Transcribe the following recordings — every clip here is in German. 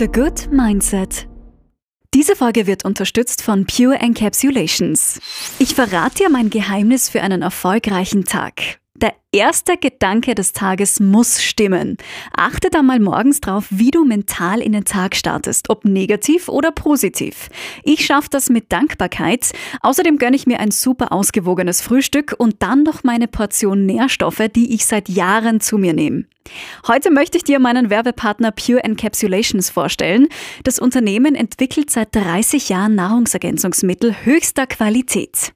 The Good Mindset. Diese Folge wird unterstützt von Pure Encapsulations. Ich verrate dir mein Geheimnis für einen erfolgreichen Tag. Der erste Gedanke des Tages muss stimmen. Achte da mal morgens drauf, wie du mental in den Tag startest, ob negativ oder positiv. Ich schaffe das mit Dankbarkeit. Außerdem gönne ich mir ein super ausgewogenes Frühstück und dann noch meine Portion Nährstoffe, die ich seit Jahren zu mir nehme. Heute möchte ich dir meinen Werbepartner Pure Encapsulations vorstellen. Das Unternehmen entwickelt seit 30 Jahren Nahrungsergänzungsmittel höchster Qualität.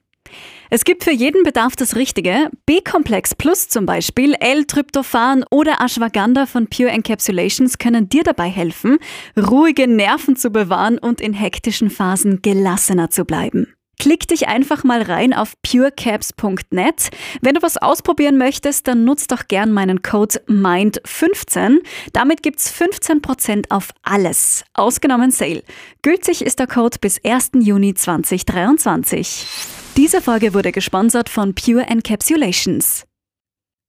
Es gibt für jeden Bedarf das Richtige. B-Komplex Plus zum Beispiel, L-Tryptophan oder Ashwagandha von Pure Encapsulations können dir dabei helfen, ruhige Nerven zu bewahren und in hektischen Phasen gelassener zu bleiben. Klick dich einfach mal rein auf purecaps.net. Wenn du was ausprobieren möchtest, dann nutzt doch gern meinen Code MIND15. Damit gibt's 15% auf alles, ausgenommen Sale. Gültig ist der Code bis 1. Juni 2023. Diese Folge wurde gesponsert von Pure Encapsulations.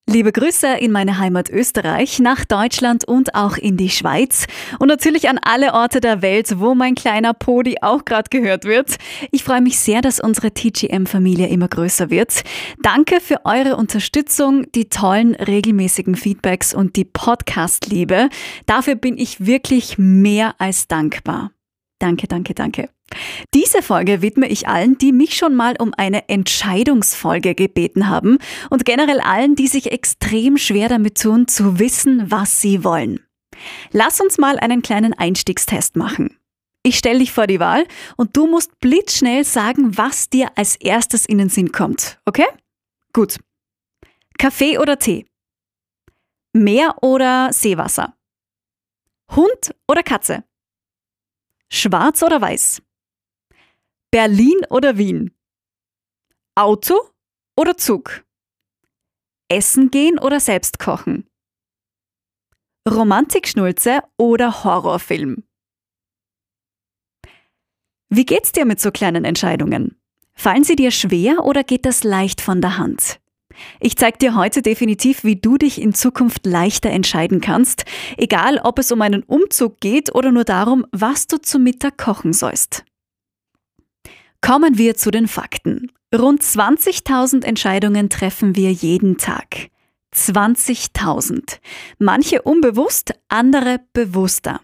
Liebe Grüße in meine Heimat Österreich, nach Deutschland und auch in die Schweiz und natürlich an alle Orte der Welt, wo mein kleiner Podi auch gerade gehört wird. Ich freue mich sehr, dass unsere TGM-Familie immer größer wird. Danke für eure Unterstützung, die tollen regelmäßigen Feedbacks und die Podcast-Liebe. Dafür bin ich wirklich mehr als dankbar. Danke, danke, danke. Diese Folge widme ich allen, die mich schon mal um eine Entscheidungsfolge gebeten haben und generell allen, die sich extrem schwer damit tun, zu wissen, was sie wollen. Lass uns mal einen kleinen Einstiegstest machen. Ich stelle dich vor die Wahl und du musst blitzschnell sagen, was dir als erstes in den Sinn kommt. Okay? Gut. Kaffee oder Tee? Meer oder Seewasser? Hund oder Katze? Schwarz oder weiß? Berlin oder Wien? Auto oder Zug? Essen gehen oder selbst kochen? Romantikschnulze oder Horrorfilm? Wie geht's dir mit so kleinen Entscheidungen? Fallen sie dir schwer oder geht das leicht von der Hand? Ich zeige dir heute definitiv, wie du dich in Zukunft leichter entscheiden kannst, egal ob es um einen Umzug geht oder nur darum, was du zum Mittag kochen sollst. Kommen wir zu den Fakten. Rund 20.000 Entscheidungen treffen wir jeden Tag. 20.000. Manche unbewusst, andere bewusster.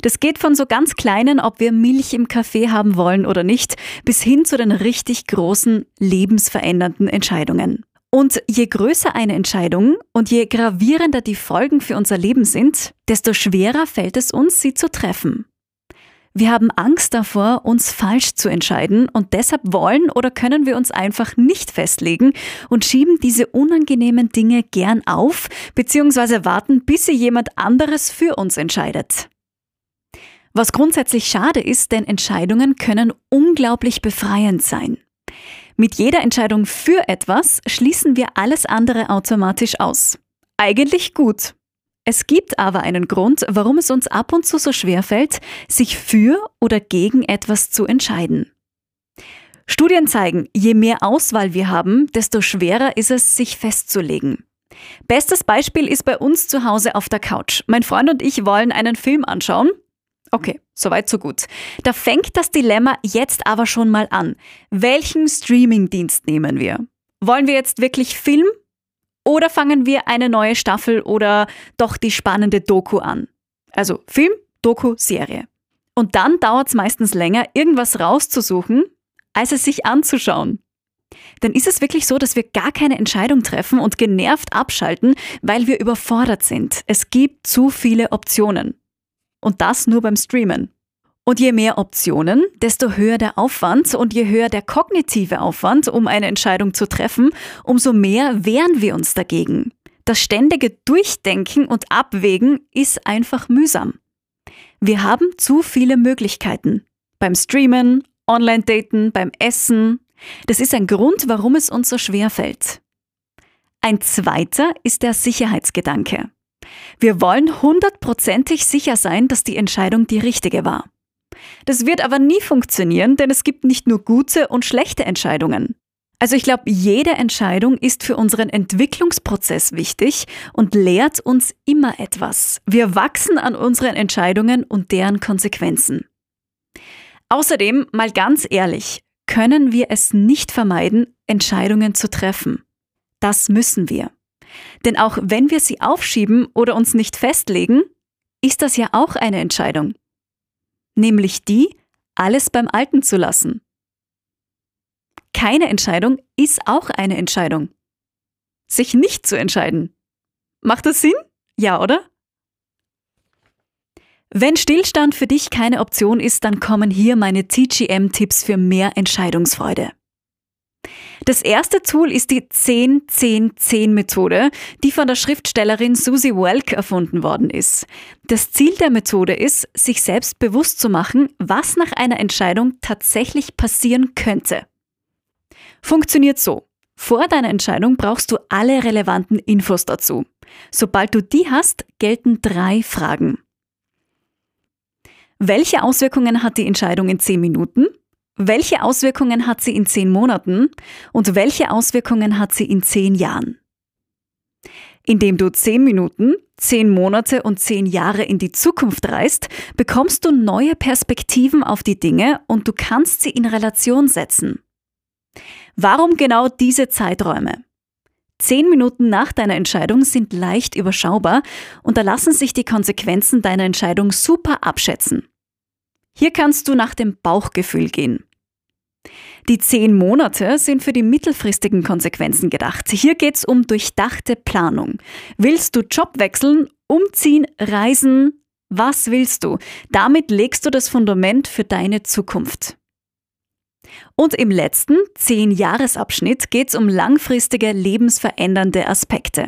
Das geht von so ganz kleinen, ob wir Milch im Kaffee haben wollen oder nicht, bis hin zu den richtig großen, lebensverändernden Entscheidungen. Und je größer eine Entscheidung und je gravierender die Folgen für unser Leben sind, desto schwerer fällt es uns, sie zu treffen. Wir haben Angst davor, uns falsch zu entscheiden und deshalb wollen oder können wir uns einfach nicht festlegen und schieben diese unangenehmen Dinge gern auf bzw. warten, bis sie jemand anderes für uns entscheidet. Was grundsätzlich schade ist, denn Entscheidungen können unglaublich befreiend sein. Mit jeder Entscheidung für etwas schließen wir alles andere automatisch aus. Eigentlich gut. Es gibt aber einen Grund, warum es uns ab und zu so schwer fällt, sich für oder gegen etwas zu entscheiden. Studien zeigen, je mehr Auswahl wir haben, desto schwerer ist es, sich festzulegen. Bestes Beispiel ist bei uns zu Hause auf der Couch. Mein Freund und ich wollen einen Film anschauen. Okay, soweit so gut. Da fängt das Dilemma jetzt aber schon mal an. Welchen Streamingdienst nehmen wir? Wollen wir jetzt wirklich Film oder fangen wir eine neue Staffel oder doch die spannende Doku an? Also Film, Doku, Serie. Und dann dauert es meistens länger, irgendwas rauszusuchen, als es sich anzuschauen. Dann ist es wirklich so, dass wir gar keine Entscheidung treffen und genervt abschalten, weil wir überfordert sind. Es gibt zu viele Optionen. Und das nur beim Streamen. Und je mehr Optionen, desto höher der Aufwand und je höher der kognitive Aufwand, um eine Entscheidung zu treffen, umso mehr wehren wir uns dagegen. Das ständige Durchdenken und Abwägen ist einfach mühsam. Wir haben zu viele Möglichkeiten. Beim Streamen, Online-Daten, beim Essen. Das ist ein Grund, warum es uns so schwer fällt. Ein zweiter ist der Sicherheitsgedanke. Wir wollen hundertprozentig sicher sein, dass die Entscheidung die richtige war. Das wird aber nie funktionieren, denn es gibt nicht nur gute und schlechte Entscheidungen. Also ich glaube, jede Entscheidung ist für unseren Entwicklungsprozess wichtig und lehrt uns immer etwas. Wir wachsen an unseren Entscheidungen und deren Konsequenzen. Außerdem, mal ganz ehrlich, können wir es nicht vermeiden, Entscheidungen zu treffen. Das müssen wir. Denn auch wenn wir sie aufschieben oder uns nicht festlegen, ist das ja auch eine Entscheidung. Nämlich die, alles beim Alten zu lassen. Keine Entscheidung ist auch eine Entscheidung. Sich nicht zu entscheiden. Macht das Sinn? Ja, oder? Wenn Stillstand für dich keine Option ist, dann kommen hier meine TGM-Tipps für mehr Entscheidungsfreude. Das erste Tool ist die 10-10-10-Methode, die von der Schriftstellerin Susie Welk erfunden worden ist. Das Ziel der Methode ist, sich selbst bewusst zu machen, was nach einer Entscheidung tatsächlich passieren könnte. Funktioniert so. Vor deiner Entscheidung brauchst du alle relevanten Infos dazu. Sobald du die hast, gelten drei Fragen. Welche Auswirkungen hat die Entscheidung in 10 Minuten? Welche Auswirkungen hat sie in zehn Monaten und welche Auswirkungen hat sie in zehn Jahren? Indem du zehn Minuten, zehn Monate und zehn Jahre in die Zukunft reist, bekommst du neue Perspektiven auf die Dinge und du kannst sie in Relation setzen. Warum genau diese Zeiträume? Zehn Minuten nach deiner Entscheidung sind leicht überschaubar und da lassen sich die Konsequenzen deiner Entscheidung super abschätzen. Hier kannst du nach dem Bauchgefühl gehen. Die zehn Monate sind für die mittelfristigen Konsequenzen gedacht. Hier geht es um durchdachte Planung. Willst du Job wechseln, umziehen, reisen? Was willst du? Damit legst du das Fundament für deine Zukunft. Und im letzten, zehn Jahresabschnitt geht es um langfristige, lebensverändernde Aspekte.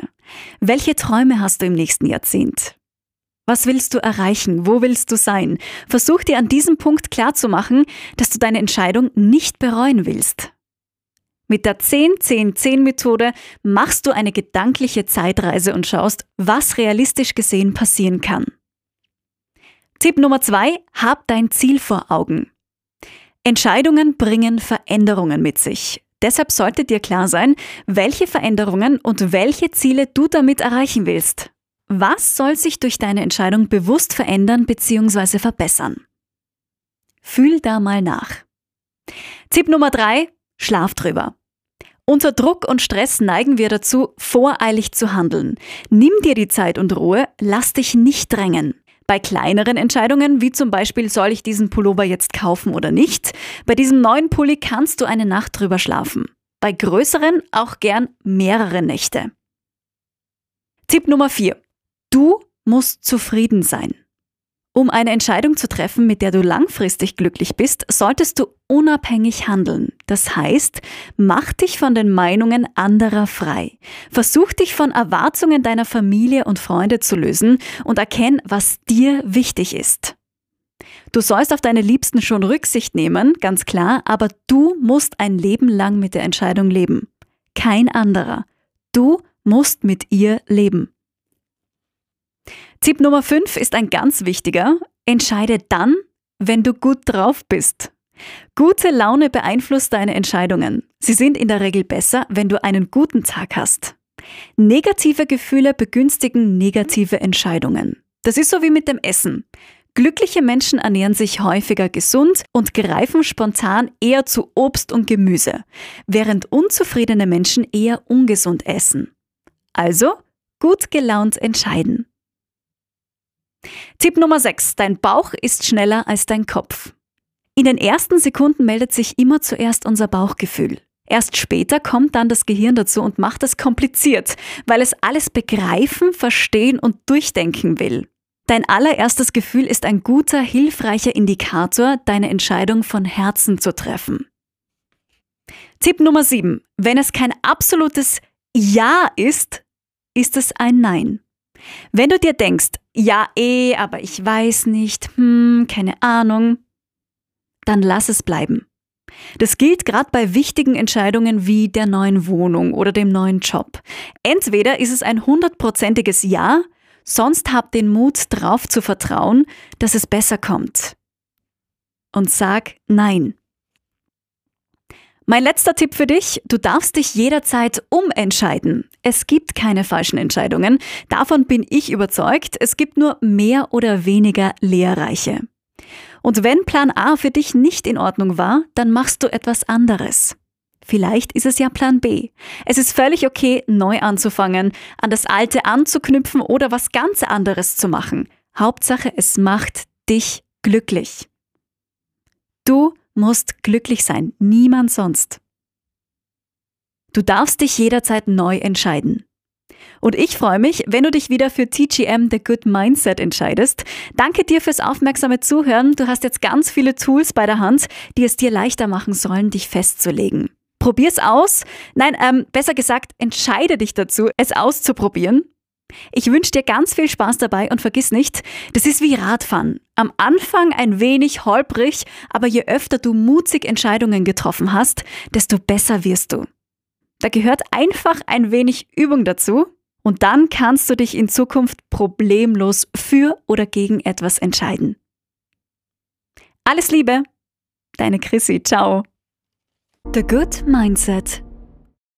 Welche Träume hast du im nächsten Jahrzehnt? Was willst du erreichen? Wo willst du sein? Versuch dir an diesem Punkt klarzumachen, dass du deine Entscheidung nicht bereuen willst. Mit der 10-10-10-Methode machst du eine gedankliche Zeitreise und schaust, was realistisch gesehen passieren kann. Tipp Nummer zwei: Hab dein Ziel vor Augen. Entscheidungen bringen Veränderungen mit sich. Deshalb sollte dir klar sein, welche Veränderungen und welche Ziele du damit erreichen willst. Was soll sich durch deine Entscheidung bewusst verändern bzw. verbessern? Fühl da mal nach. Tipp Nummer drei: Schlaf drüber. Unter Druck und Stress neigen wir dazu, voreilig zu handeln. Nimm dir die Zeit und Ruhe, lass dich nicht drängen. Bei kleineren Entscheidungen, wie zum Beispiel, soll ich diesen Pullover jetzt kaufen oder nicht, bei diesem neuen Pulli kannst du eine Nacht drüber schlafen. Bei größeren auch gern mehrere Nächte. Tipp Nummer 4. Du musst zufrieden sein. Um eine Entscheidung zu treffen, mit der du langfristig glücklich bist, solltest du unabhängig handeln. Das heißt, mach dich von den Meinungen anderer frei. Versuch dich von Erwartungen deiner Familie und Freunde zu lösen und erkenn, was dir wichtig ist. Du sollst auf deine Liebsten schon Rücksicht nehmen, ganz klar, aber du musst ein Leben lang mit der Entscheidung leben. Kein anderer. Du musst mit ihr leben. Tipp Nummer 5 ist ein ganz wichtiger. Entscheide dann, wenn du gut drauf bist. Gute Laune beeinflusst deine Entscheidungen. Sie sind in der Regel besser, wenn du einen guten Tag hast. Negative Gefühle begünstigen negative Entscheidungen. Das ist so wie mit dem Essen. Glückliche Menschen ernähren sich häufiger gesund und greifen spontan eher zu Obst und Gemüse, während unzufriedene Menschen eher ungesund essen. Also gut gelaunt entscheiden. Tipp Nummer 6. Dein Bauch ist schneller als dein Kopf. In den ersten Sekunden meldet sich immer zuerst unser Bauchgefühl. Erst später kommt dann das Gehirn dazu und macht es kompliziert, weil es alles begreifen, verstehen und durchdenken will. Dein allererstes Gefühl ist ein guter, hilfreicher Indikator, deine Entscheidung von Herzen zu treffen. Tipp Nummer 7. Wenn es kein absolutes Ja ist, ist es ein Nein. Wenn du dir denkst, ja eh, aber ich weiß nicht, hm, keine Ahnung, dann lass es bleiben. Das gilt gerade bei wichtigen Entscheidungen wie der neuen Wohnung oder dem neuen Job. Entweder ist es ein hundertprozentiges Ja, sonst hab den Mut drauf zu vertrauen, dass es besser kommt. Und sag Nein. Mein letzter Tipp für dich, du darfst dich jederzeit umentscheiden. Es gibt keine falschen Entscheidungen, davon bin ich überzeugt, es gibt nur mehr oder weniger lehrreiche. Und wenn Plan A für dich nicht in Ordnung war, dann machst du etwas anderes. Vielleicht ist es ja Plan B. Es ist völlig okay, neu anzufangen, an das Alte anzuknüpfen oder was ganz anderes zu machen. Hauptsache, es macht dich glücklich. Du musst glücklich sein, niemand sonst. Du darfst dich jederzeit neu entscheiden. Und ich freue mich, wenn du dich wieder für TGM The Good Mindset entscheidest. Danke dir fürs aufmerksame Zuhören. Du hast jetzt ganz viele Tools bei der Hand, die es dir leichter machen sollen, dich festzulegen. Probier's aus. Nein, ähm, besser gesagt, entscheide dich dazu, es auszuprobieren. Ich wünsche dir ganz viel Spaß dabei und vergiss nicht, das ist wie Radfahren. Am Anfang ein wenig holprig, aber je öfter du mutig Entscheidungen getroffen hast, desto besser wirst du. Da gehört einfach ein wenig Übung dazu und dann kannst du dich in Zukunft problemlos für oder gegen etwas entscheiden. Alles Liebe, deine Chrissy, ciao. The Good Mindset